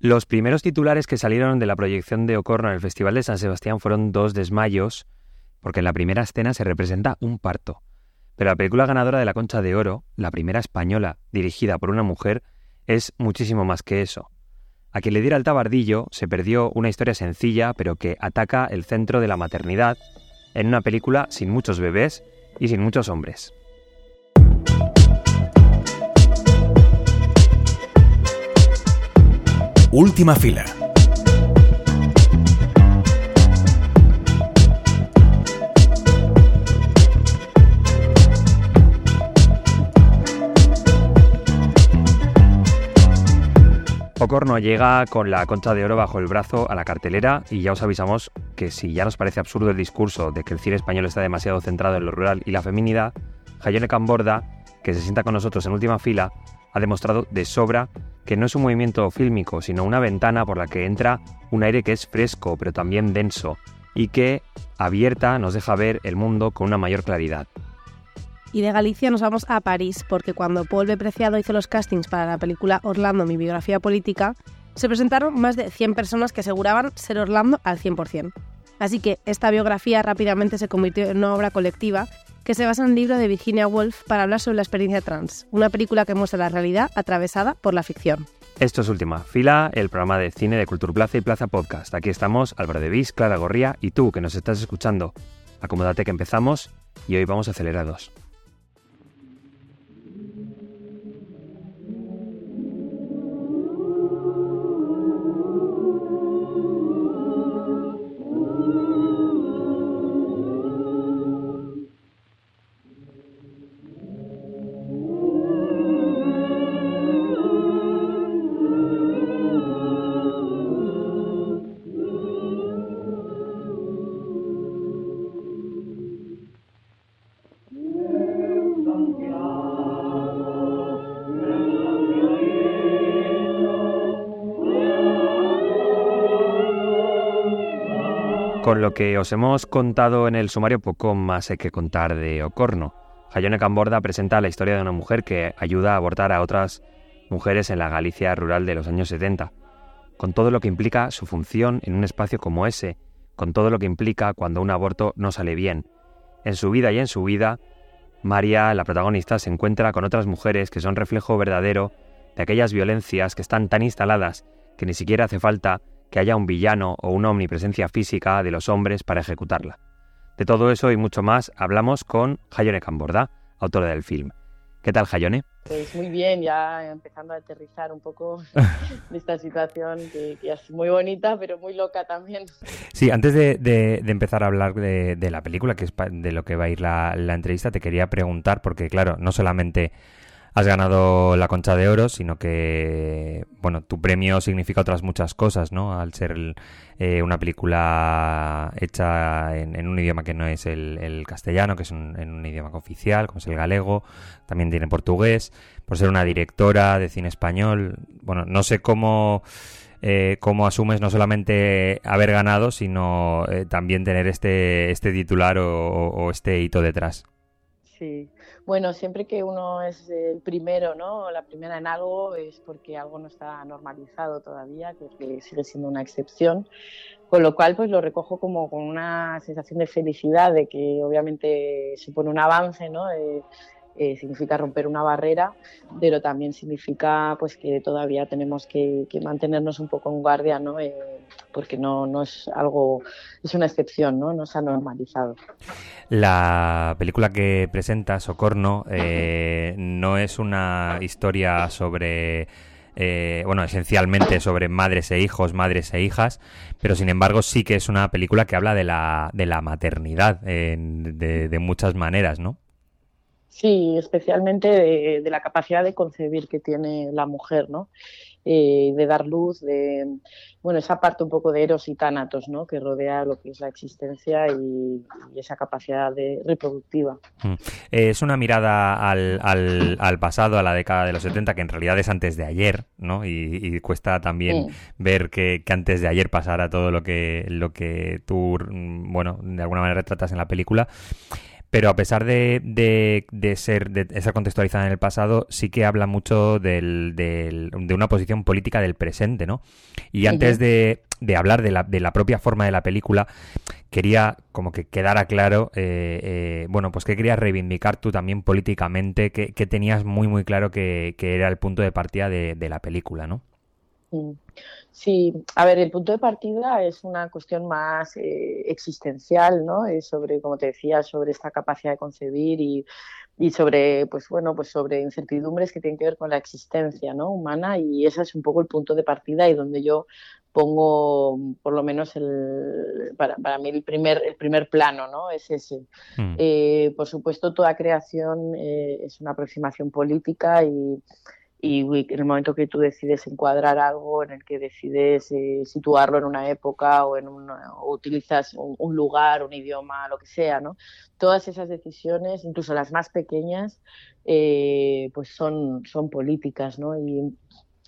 Los primeros titulares que salieron de la proyección de Ocorno en el Festival de San Sebastián fueron dos desmayos, porque en la primera escena se representa un parto. Pero la película ganadora de la Concha de Oro, la primera española dirigida por una mujer, es muchísimo más que eso. A quien le diera el tabardillo se perdió una historia sencilla pero que ataca el centro de la maternidad en una película sin muchos bebés y sin muchos hombres. Última fila. Ocorno llega con la concha de oro bajo el brazo a la cartelera y ya os avisamos que si ya nos parece absurdo el discurso de que el cine español está demasiado centrado en lo rural y la feminidad, Jayone Camborda, que se sienta con nosotros en última fila, ha demostrado de sobra que no es un movimiento fílmico, sino una ventana por la que entra un aire que es fresco, pero también denso, y que, abierta, nos deja ver el mundo con una mayor claridad. Y de Galicia nos vamos a París, porque cuando Paul B. Preciado hizo los castings para la película Orlando, mi biografía política, se presentaron más de 100 personas que aseguraban ser Orlando al 100%. Así que esta biografía rápidamente se convirtió en una obra colectiva que se basa en el libro de Virginia Woolf para hablar sobre la experiencia trans, una película que muestra la realidad atravesada por la ficción. Esto es Última Fila, el programa de cine de Cultura Plaza y Plaza Podcast. Aquí estamos Álvaro de Vis, Clara Gorría y tú que nos estás escuchando. Acomódate que empezamos y hoy vamos acelerados. Que os hemos contado en el sumario, poco más hay que contar de Ocorno. Jayone Camborda presenta la historia de una mujer que ayuda a abortar a otras mujeres en la Galicia rural de los años 70, con todo lo que implica su función en un espacio como ese, con todo lo que implica cuando un aborto no sale bien. En su vida y en su vida, María, la protagonista, se encuentra con otras mujeres que son reflejo verdadero de aquellas violencias que están tan instaladas que ni siquiera hace falta que haya un villano o una omnipresencia física de los hombres para ejecutarla. De todo eso y mucho más hablamos con Jayone Camborda, autora del film. ¿Qué tal, Jayone? Pues muy bien, ya empezando a aterrizar un poco de esta situación que, es muy bonita, pero muy loca también. Sí, antes de, empezar a hablar de, la película, que es de lo que va a ir la, la entrevista, te quería preguntar, porque claro, no solamente has ganado la Concha de Oro, sino que, bueno, tu premio significa otras muchas cosas, ¿no? Al ser eh, una película hecha en, un idioma que no es el, castellano, que es un, en un idioma oficial, como es el galego, también tiene portugués, por ser una directora de cine español. Bueno, no sé cómo... Eh, cómo asumes no solamente haber ganado, sino eh, también tener este, este titular o este hito detrás. Sí, bueno, siempre que uno es el primero, ¿no? La primera en algo es porque algo no está normalizado todavía, que sigue siendo una excepción. Con lo cual, pues lo recojo como con una sensación de felicidad, de que obviamente supone un avance, ¿no? Significa romper una barrera, pero también significa pues que todavía tenemos que, mantenernos un poco en guardia, ¿no? Eh, porque no, no es algo, es una excepción, ¿no? No se ha normalizado. La película que presenta, Socorno, eh, no es una historia sobre... bueno, esencialmente sobre madres e hijos, madres e hijas, pero sin embargo sí que es una película que habla de la, de la maternidad de, muchas maneras, ¿no? Sí, especialmente de, la capacidad de concebir que tiene la mujer, ¿no? Eh, de dar luz, de bueno, esa parte un poco de Eros y Tánatos, ¿no? Que rodea lo que es la existencia y, esa capacidad de reproductiva. Mm. Eh, es una mirada al, al, pasado, a la década de los 70, que en realidad es antes de ayer, ¿no? Y, cuesta también ver que, que, antes de ayer pasara todo lo que, lo que tú, mm, bueno, de alguna manera retratas en la película. Pero a pesar de, de, ser, de estar contextualizada en el pasado, sí que habla mucho del, de una posición política del presente, ¿no? Y antes de, de hablar de la, de la propia forma de la película, quería como que quedara claro, eh, eh, bueno, pues que querías reivindicar tú también políticamente, que, tenías muy, muy claro que, era el punto de partida de, la película, ¿no? Sí, a ver, el punto de partida es una cuestión más eh, existencial, ¿no? Es sobre, como te decía, sobre esta capacidad de concebir y, y sobre, pues bueno, pues sobre incertidumbres que tienen que ver con la existencia, ¿no? Humana y ese es un poco el punto de partida y donde yo pongo por lo menos el, para, para mí el primer, el primer plano, ¿no? Es ese. Mm. Eh, por supuesto, toda creación eh, es una aproximación política y, y, en el momento que tú decides encuadrar algo, en el que decides eh, situarlo en una época o, en una, o utilizas un, lugar, un idioma, lo que sea, ¿no? Todas esas decisiones, incluso las más pequeñas, pues son, son políticas, ¿no? Y,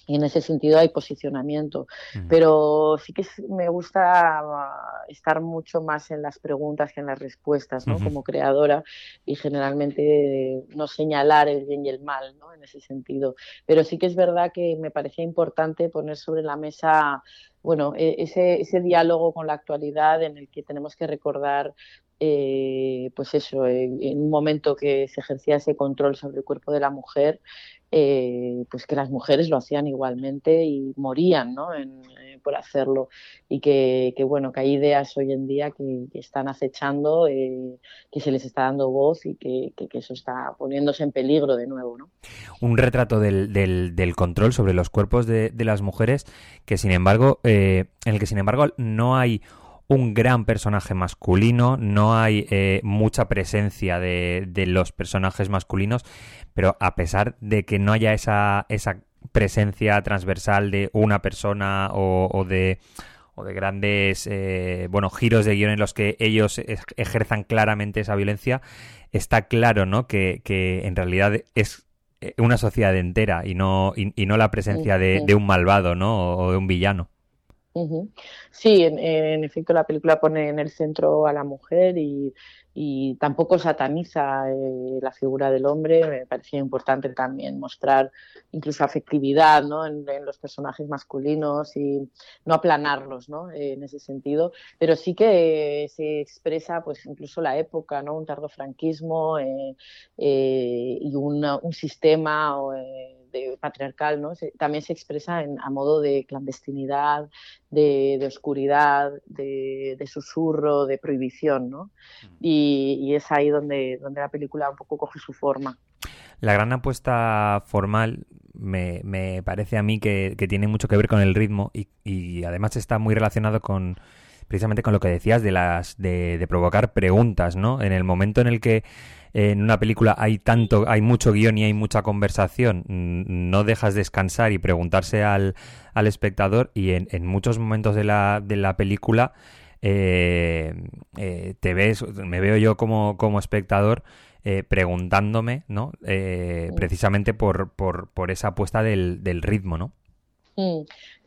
y en ese sentido hay posicionamiento. Pero sí que me gusta ah, estar mucho más en las preguntas que en las respuestas, ¿no? Como creadora y generalmente no señalar el bien y el mal, ¿no? En ese sentido. Pero sí que es verdad que me parecía importante poner sobre la mesa bueno, e, ese, ese diálogo con la actualidad en el que tenemos que recordar eh, pues eso, en, un momento que se ejercía ese control sobre el cuerpo de la mujer, eh, pues que las mujeres lo hacían igualmente y morían ¿no? Eh, por hacerlo. Y que, bueno, que hay ideas hoy en día que, están acechando, que se les está dando voz y que, eso está poniéndose en peligro de nuevo. ¿no? Un retrato del, del, control sobre los cuerpos de, de, las mujeres que, sin embargo, en el que, sin embargo, no hay un gran personaje masculino, no hay eh, mucha presencia de, los personajes masculinos, pero a pesar de que no haya esa, esa presencia transversal de una persona o, de o de grandes eh, bueno giros de guion en los que ellos ejerzan claramente esa violencia está claro no que, que en realidad es eh, una sociedad entera y no y, no la presencia de, de, un malvado no o de un villano Sí, en, efecto la película pone en el centro a la mujer y, tampoco sataniza eh, la figura del hombre. Me parecía importante también mostrar incluso afectividad ¿no? en, los personajes masculinos y no aplanarlos ¿no? en ese sentido. Pero sí que se expresa pues incluso la época, ¿no? un tardofranquismo eh, eh, y un sistema de patriarcal, ¿no? también se expresa en, a modo de clandestinidad, de, oscuridad, de, susurro, de prohibición, ¿no? Mm. Y, es ahí donde, donde la película un poco coge su forma. La gran apuesta formal me, me parece a mí que, tiene mucho que ver con el ritmo y, y además está muy relacionado con precisamente con lo que decías de las de, de provocar preguntas, ¿no? En el momento en el que en una película hay tanto, hay mucho guion y hay mucha conversación, no dejas descansar y preguntarse al, al espectador y en, en, muchos momentos de la, de la película eh, eh, te ves, me veo yo como, como espectador eh, preguntándome, ¿no? precisamente por, por, por esa apuesta del, del ritmo, ¿no?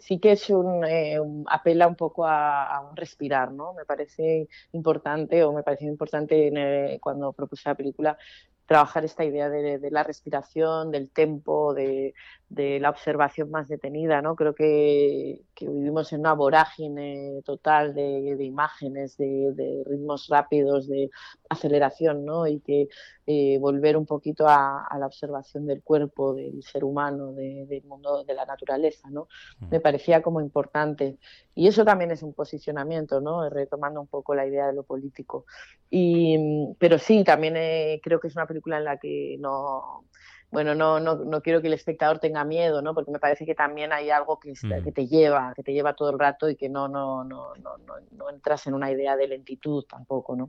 Sí que es un, eh, apela un poco a, un respirar, ¿no? Me parece importante o me pareció importante cuando propuse la película trabajar esta idea de, la respiración, del tempo, de, la observación más detenida, ¿no? Creo que, vivimos en una vorágine total de, imágenes, de, ritmos rápidos, de aceleración, ¿no? Y que eh, volver un poquito a, la observación del cuerpo, del ser humano, del mundo, de la naturaleza, ¿no? Mm. Me parecía como importante. Y eso también es un posicionamiento, ¿no? Retomando un poco la idea de lo político. Y, pero sí, también eh, creo que es una película en la que no bueno, no, no, no, quiero que el espectador tenga miedo, ¿no? Porque me parece que también hay algo que, mm. que te lleva, que te lleva todo el rato y que no, no, no, no, no, entras en una idea de lentitud tampoco, ¿no?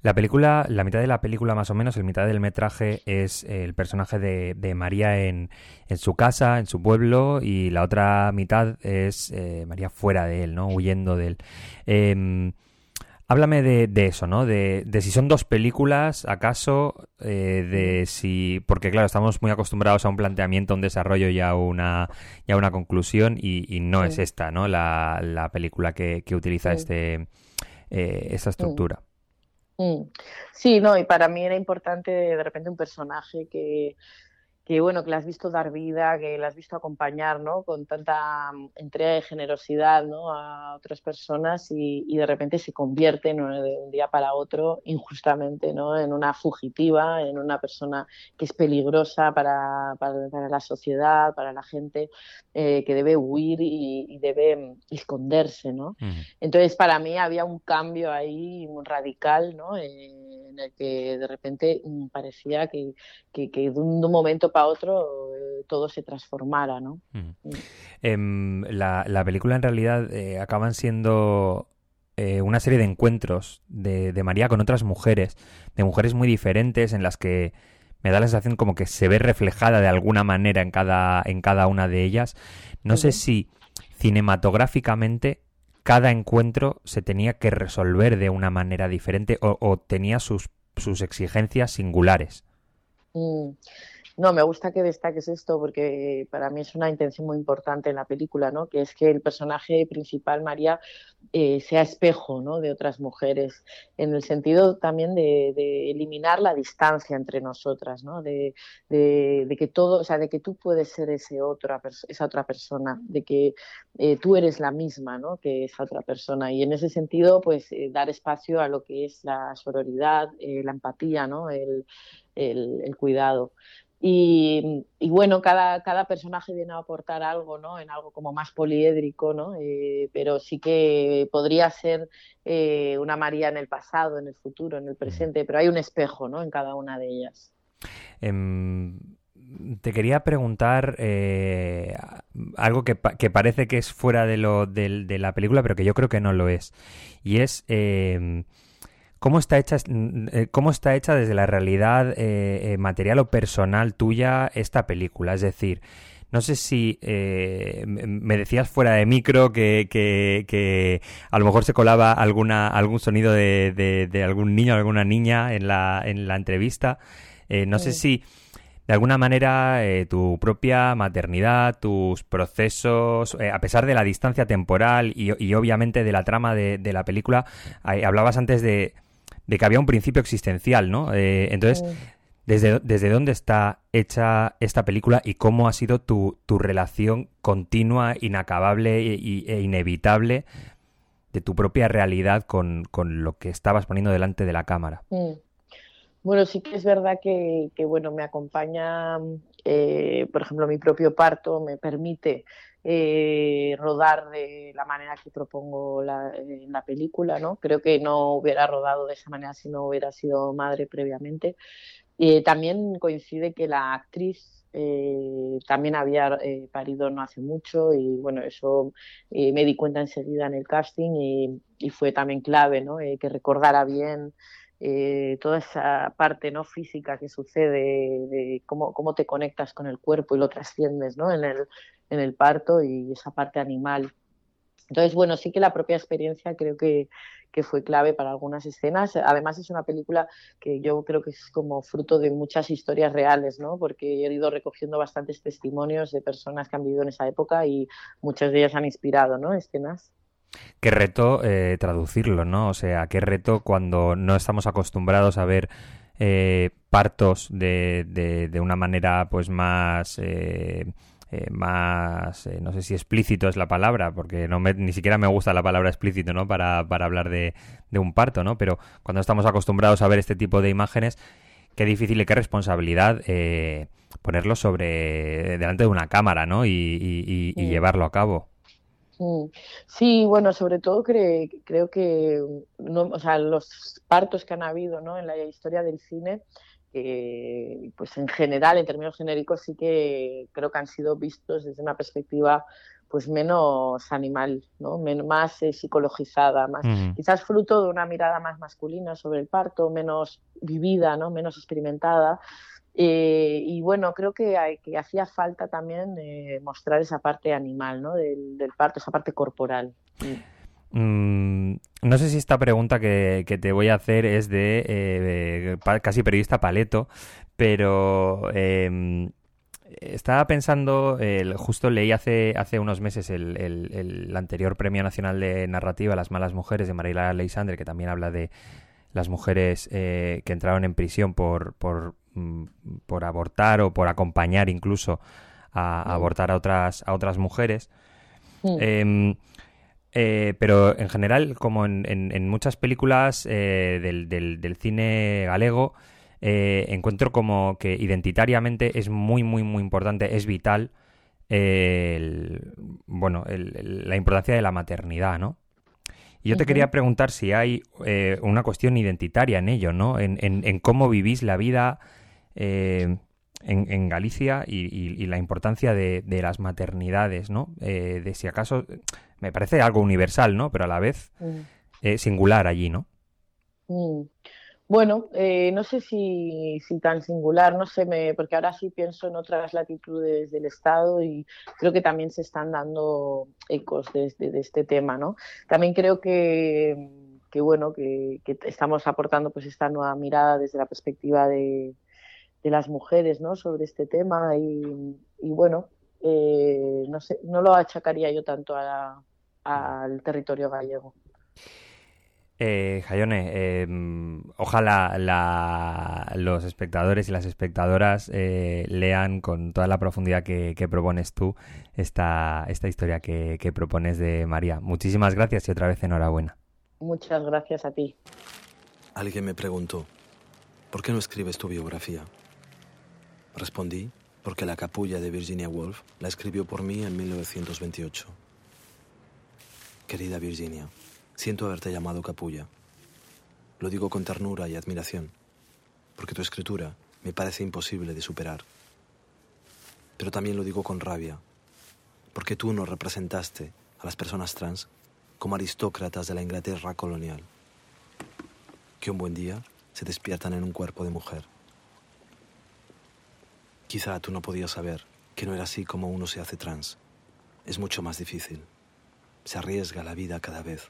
La película, la mitad de la película más o menos, el mitad del metraje es el personaje de, de María en, en, su casa, en su pueblo, y la otra mitad es eh, María fuera de él, ¿no? Huyendo de él. Eh, Háblame de, eso, ¿no? De, si son dos películas, acaso, eh, de si... Porque claro, estamos muy acostumbrados a un planteamiento, a un desarrollo y a una, y una conclusión y, no es esta, ¿no? La, película que, utiliza este, eh, esta estructura. Mm. Sí, no, y para mí era importante de repente un personaje que, que bueno, que la has visto dar vida, que la has visto acompañar, ¿no? Con tanta mm, entrega y generosidad, ¿no? A otras personas y, y de repente se convierte, ¿no? De un día para otro, injustamente, ¿no? En una fugitiva, en una persona que es peligrosa para, para, para la sociedad, para la gente, eh, que debe huir y, y debe mm, esconderse, ¿no? Ujú. Entonces, para mí había un cambio ahí radical, ¿no? Eh, en el que de repente mm, parecía que, que, que de, un, momento para otro eh, todo se transformara, ¿no? Ujú. Mm. Em, la, la película en realidad eh, acaban siendo eh, una serie de encuentros de, de María con otras mujeres, de mujeres muy diferentes en las que me da la sensación como que se ve reflejada de alguna manera en cada, en cada una de ellas. No sé si cinematográficamente cada encuentro se tenía que resolver de una manera diferente o, tenía sus, sus exigencias singulares. Mm. No, me gusta que destaques esto porque para mí es una intención muy importante en la película, ¿no? Que es que el personaje principal, María, eh, sea espejo, ¿no? De otras mujeres, en el sentido también de, eliminar la distancia entre nosotras, ¿no? De, que todo, o sea, de que tú puedes ser ese esa otra persona, de que eh, tú eres la misma, ¿no? Que esa otra persona. Y en ese sentido, pues eh, dar espacio a lo que es la sororidad, eh, la empatía, ¿no? El cuidado. Y, bueno, cada, cada, personaje viene a aportar algo, ¿no? En algo como más poliédrico, ¿no? Eh, pero sí que podría ser eh, una María en el pasado, en el futuro, en el presente, pero hay un espejo, ¿no? En cada una de ellas. Eh, te quería preguntar eh, algo que, que, parece que es fuera de, lo, de, la película, pero que yo creo que no lo es. Y es eh, cómo está hecha, eh, cómo está hecha desde la realidad eh, material o personal tuya esta película. Es decir, no sé si eh, me decías fuera de micro que, que, que, a lo mejor se colaba alguna, algún sonido de, de, de algún niño o alguna niña en la, en la entrevista. Eh, no sí. sé si de alguna manera eh, tu propia maternidad, tus procesos, eh, a pesar de la distancia temporal y, y obviamente de la trama de, de la película, eh, hablabas antes de, de, que había un principio existencial, ¿no? Eh, entonces, sí. ¿desde, ¿desde dónde está hecha esta película y cómo ha sido tu, tu relación continua, inacabable e, e, inevitable de tu propia realidad con, con, lo que estabas poniendo delante de la cámara? Bueno, sí que es verdad que, que bueno, me acompaña, eh, por ejemplo, mi propio parto, me permite eh, rodar de la manera que propongo la, en la película, ¿no? Creo que no hubiera rodado de esa manera si no hubiera sido madre previamente. Eh, también coincide que la actriz eh, también había eh, parido no hace mucho y bueno, eso eh, me di cuenta enseguida en el casting y, y fue también clave, ¿no? Eh, que recordara bien eh, toda esa parte no física que sucede de cómo, cómo te conectas con el cuerpo y lo trasciendes ¿no? en, el, en el parto y esa parte animal. Entonces, bueno, sí que la propia experiencia creo que, que, fue clave para algunas escenas. Además, es una película que yo creo que es como fruto de muchas historias reales, ¿no? Porque he ido recogiendo bastantes testimonios de personas que han vivido en esa época y muchas de ellas han inspirado, ¿no? Escenas. Qué reto eh, traducirlo, ¿no? O sea, qué reto cuando no estamos acostumbrados a ver eh, partos de, de, de, una manera pues más... Eh, eh, más, eh, no sé si explícito es la palabra, porque no me, ni siquiera me gusta la palabra explícito, ¿no? Para, para hablar de, de, un parto, ¿no? Pero cuando estamos acostumbrados a ver este tipo de imágenes, qué difícil y qué responsabilidad eh, ponerlo sobre delante de una cámara, ¿no? Y, y, y, y llevarlo a cabo. Sí, bueno, sobre todo cre creo que no, o sea, los partos que han habido ¿no? en la historia del cine, eh, pues en general, en términos genéricos, sí que creo que han sido vistos desde una perspectiva pues menos animal, ¿no? Men más eh, psicologizada, más, uh -huh. quizás fruto de una mirada más masculina sobre el parto, menos vivida, ¿no? menos experimentada. Eh, y bueno, creo que, hay, que hacía falta también eh, mostrar esa parte animal ¿no? del, del, parto, esa parte corporal. Mm, no sé si esta pregunta que, que, te voy a hacer es de eh, casi periodista paleto, pero em, estaba pensando, justo leí hace, hace unos meses el, el, el, anterior Premio Nacional de Narrativa Las Malas Mujeres de Mariela Leisandre, que también habla de las mujeres eh, que entraron en prisión por, por, mm, por, abortar o por acompañar incluso a, abortar a otras, a otras mujeres. Em, eh, pero en general, como en, en, muchas películas eh, del, del, cine galego, encuentro como que identitariamente es muy, muy, muy importante, es vital bueno, la importancia de la maternidad, ¿no? Y yo te quería preguntar si hay eh, una cuestión identitaria en ello, ¿no? En, cómo vivís la vida eh, en, Galicia y, la importancia de, las maternidades, ¿no? Eh, de si acaso, me parece algo universal, ¿no? Pero a la vez mm. singular allí, ¿no? Mm. Bueno, eh, no sé si, si, tan singular, no sé, me, porque ahora sí pienso en otras latitudes del Estado y creo que también se están dando ecos de, este tema, ¿no? También creo que, que bueno, que, estamos aportando pues esta nueva mirada desde la perspectiva de, de las mujeres, ¿no? Sobre este tema y, y bueno, eh, no sé, no lo achacaría yo tanto al territorio gallego. Eh, Jayone, em, ojalá los espectadores y las espectadoras eh, lean con toda la profundidad que, propones tú esta, esta historia que, propones de María. Muchísimas gracias y otra vez enhorabuena. Muchas gracias a ti. Alguien me preguntó, ¿por qué no escribes tu biografía? Respondí, porque la capulla de Virginia Woolf la escribió por mí en 1928. Querida Virginia, Siento haberte llamado capulla. Lo digo con ternura y admiración, porque tu escritura me parece imposible de superar. Pero también lo digo con rabia, porque tú nos representaste a las personas trans como aristócratas de la Inglaterra colonial, que un buen día se despiertan en un cuerpo de mujer. Quizá tú no podías saber que no era así como uno se hace trans. Es mucho más difícil. Se arriesga la vida cada vez.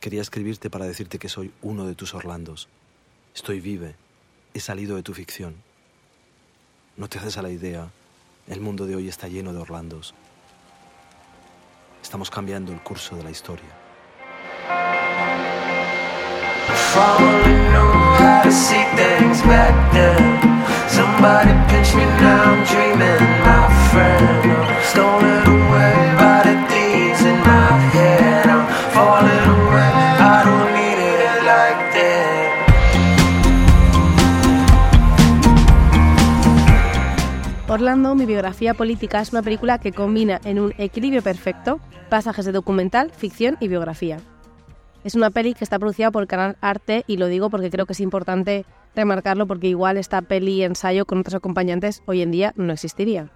Quería escribirte para decirte que soy uno de tus Orlandos. Estoy vive. He salido de tu ficción. No te haces a la idea. El mundo de hoy está lleno de Orlandos. Estamos cambiando el curso de la historia. Orlando, mi biografía política, es una película que combina en un equilibrio perfecto pasajes de documental, ficción y biografía. Es una peli que está producida por el canal Arte y lo digo porque creo que es importante remarcarlo porque igual esta peli ensayo con otros acompañantes hoy en día no existiría.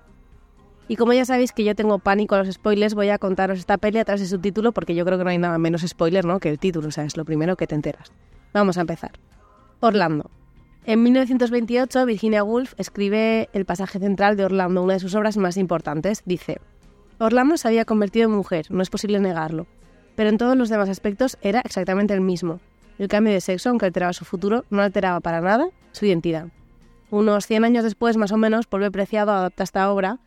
Y como ya sabéis que yo tengo pánico a los spoilers, voy a contaros esta peli a través de su título porque yo creo que no hay nada menos spoiler ¿no? que el título, o sea, es lo primero que te enteras. Vamos a empezar. Orlando. En 1928, Virginia Woolf escribe el pasaje central de Orlando, una de sus obras más importantes. Dice, Orlando se había convertido en mujer, no es posible negarlo, pero en todos los demás aspectos era exactamente el mismo. El cambio de sexo, aunque alteraba su futuro, no alteraba para nada su identidad. Unos 100 años después, más o menos, Polve Preciado adapta esta obra,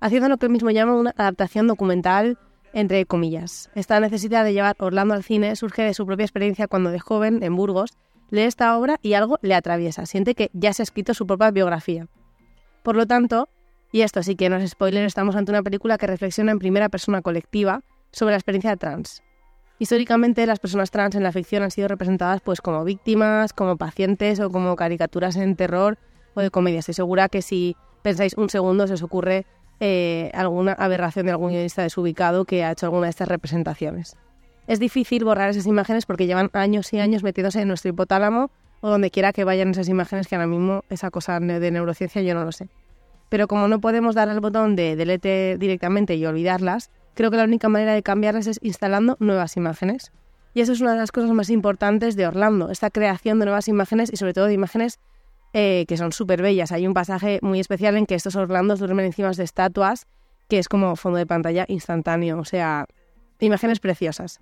haciendo lo que él mismo llama una adaptación documental, entre comillas. Esta necesidad de llevar Orlando al cine surge de su propia experiencia cuando de joven, en Burgos, lee esta obra y algo le atraviesa, siente que ya se ha escrito su propia biografía. Por lo tanto, y esto sí que no es spoiler, estamos ante una película que reflexiona en primera persona colectiva sobre la experiencia trans. Históricamente las personas trans en la ficción han sido representadas pues como víctimas, como pacientes o como caricaturas en terror o de comedia. Estoy segura que si pensáis un segundo se os ocurre eh, alguna aberración de algún guionista desubicado que ha hecho alguna de estas representaciones es difícil borrar esas imágenes porque llevan años y años metiéndose en nuestro hipotálamo o donde quiera que vayan esas imágenes, que ahora mismo esa cosa de neurociencia yo no lo sé. Pero como no podemos dar al botón de delete directamente y olvidarlas, creo que la única manera de cambiarlas es instalando nuevas imágenes. Y eso es una de las cosas más importantes de Orlando, esta creación de nuevas imágenes y sobre todo de imágenes eh, que son súper bellas. Hay un pasaje muy especial en que estos Orlandos duermen encima de estatuas, que es como fondo de pantalla instantáneo, o sea, imágenes preciosas.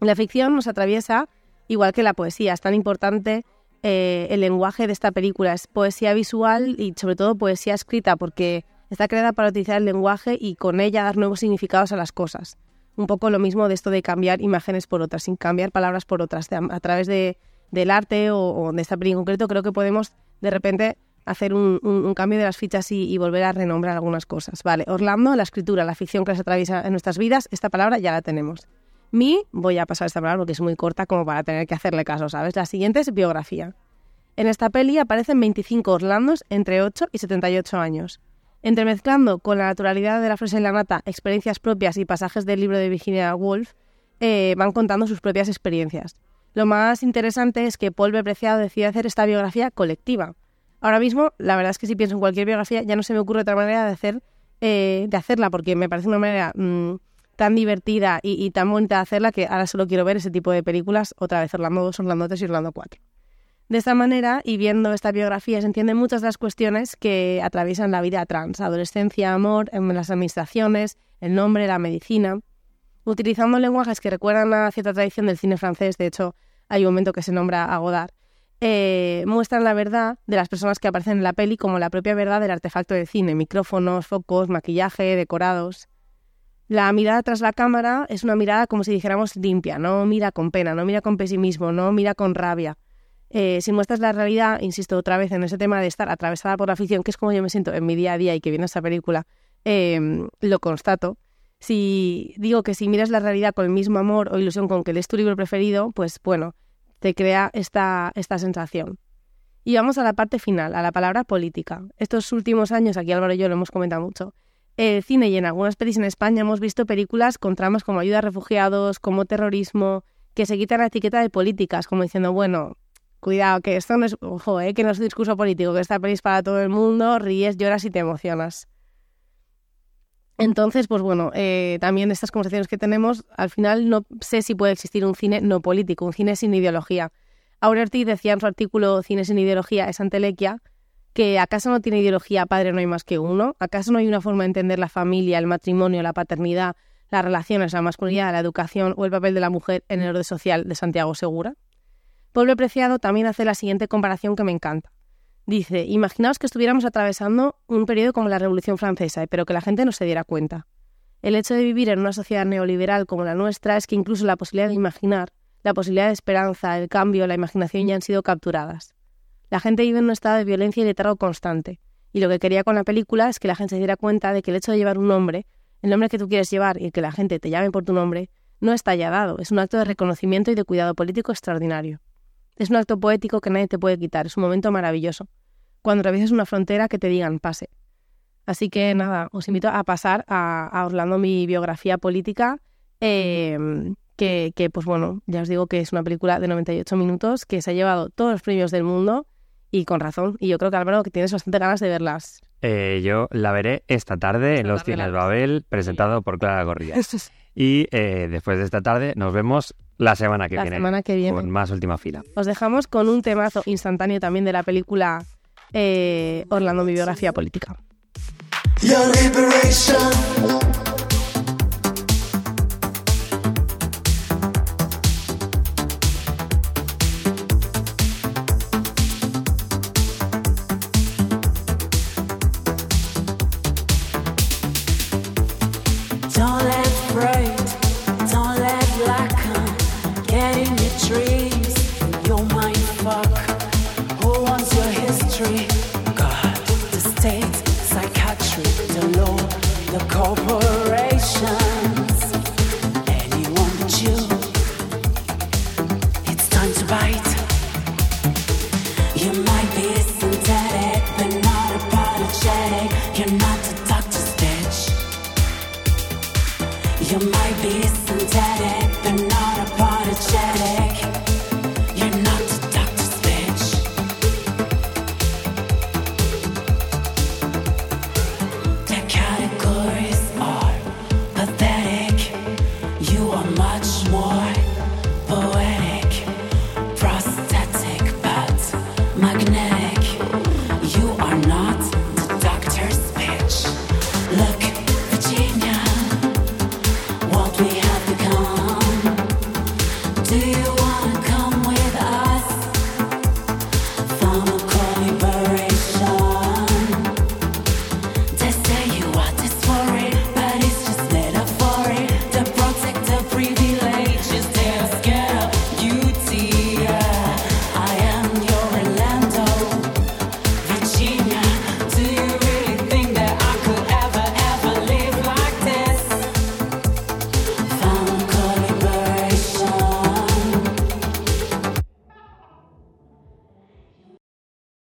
La ficción nos atraviesa igual que la poesía. Es tan importante eh, el lenguaje de esta película. Es poesía visual y sobre todo poesía escrita porque está creada para utilizar el lenguaje y con ella dar nuevos significados a las cosas. un poco lo mismo de esto de cambiar imágenes por otras, sin cambiar palabras por otras. A través de, del arte o, de esta película en concreto, creo que podemos de repente hacer un, cambio de las fichas y, volver a renombrar algunas cosas. Vale, Orlando, la escritura, la ficción que se atraviesa en nuestras vidas, esta palabra ya la tenemos. Mi, voy a pasar esta palabra porque es muy corta como para tener que hacerle caso, ¿sabes? La siguiente es biografía. En esta peli aparecen 25 Orlandos entre 8 y 78 años. Entremezclando con la naturalidad de la fresa y la nata, experiencias propias y pasajes del libro de Virginia Woolf, eh, van contando sus propias experiencias. Lo más interesante es que Paul B. Preciado decide hacer esta biografía colectiva. Ahora mismo, la verdad es que si pienso en cualquier biografía, ya no se me ocurre otra manera de, hacer, eh, de hacerla, porque me parece una manera mm, tan divertida y, tan bonita de hacerla que ahora solo quiero ver ese tipo de películas, otra vez Orlando 2, Orlando 3 y Orlando 4. De esta manera, y viendo esta biografía, se entienden muchas de las cuestiones que atraviesan la vida trans, adolescencia, amor, en las administraciones, el nombre, la medicina utilizando lenguajes que recuerdan a cierta tradición del cine francés, de hecho hay un momento que se nombra a Godard, eh, muestran la verdad de las personas que aparecen en la peli como la propia verdad del artefacto de cine, micrófonos, focos, maquillaje, decorados. La mirada tras la cámara es una mirada como si dijéramos limpia, no mira con pena, no mira con pesimismo, no mira con rabia. Eh, si muestras la realidad, insisto otra vez en ese tema de estar atravesada por la ficción, que es como yo me siento en mi día a día y que viene esta película, eh, lo constato, si digo que si miras la realidad con el mismo amor o ilusión con que lees tu libro preferido, pues bueno, te crea esta, esta sensación. Y vamos a la parte final, a la palabra política. Estos últimos años, aquí Álvaro y yo lo hemos comentado mucho, el cine y en algunas pelis en España hemos visto películas con tramas como ayuda a refugiados, como terrorismo, que se quitan la etiqueta de políticas, como diciendo, bueno, cuidado, que esto no es, ojo, eh, que no es un discurso político, que esta peli es para todo el mundo, ríes, lloras y te emocionas. Entonces, pues bueno, eh, también estas conversaciones que tenemos, al final no sé si puede existir un cine no político, un cine sin ideología. Ortiz decía en su artículo Cine sin ideología es antelequia que acaso no tiene ideología padre no hay más que uno, acaso no hay una forma de entender la familia, el matrimonio, la paternidad, las relaciones, la masculinidad, la educación o el papel de la mujer en el orden social de Santiago Segura. Pueblo Preciado también hace la siguiente comparación que me encanta. Dice, imaginaos que estuviéramos atravesando un periodo como la Revolución Francesa, pero que la gente no se diera cuenta. El hecho de vivir en una sociedad neoliberal como la nuestra es que incluso la posibilidad de imaginar, la posibilidad de esperanza, el cambio, la imaginación ya han sido capturadas. La gente vive en un estado de violencia y letargo constante, y lo que quería con la película es que la gente se diera cuenta de que el hecho de llevar un nombre, el nombre que tú quieres llevar y que la gente te llame por tu nombre, no está ya dado, es un acto de reconocimiento y de cuidado político extraordinario. Es un acto poético que nadie te puede quitar, es un momento maravilloso cuando atraviesas una frontera que te digan pase. Así que nada, os invito a pasar a, Orlando mi biografía política, em, que, pues bueno, ya os digo que es una película de 98 minutos que se ha llevado todos los premios del mundo y con razón. Y yo creo que Álvaro, que tienes bastante ganas de verlas. Eh, yo la veré esta tarde en los Cines Babel, presentado por Clara Gorría. y eh, después de esta tarde nos vemos la semana que viene. Semana que viene. Con más última fila. Os dejamos con un temazo instantáneo también de la película eh, Orlando, mi biografía política.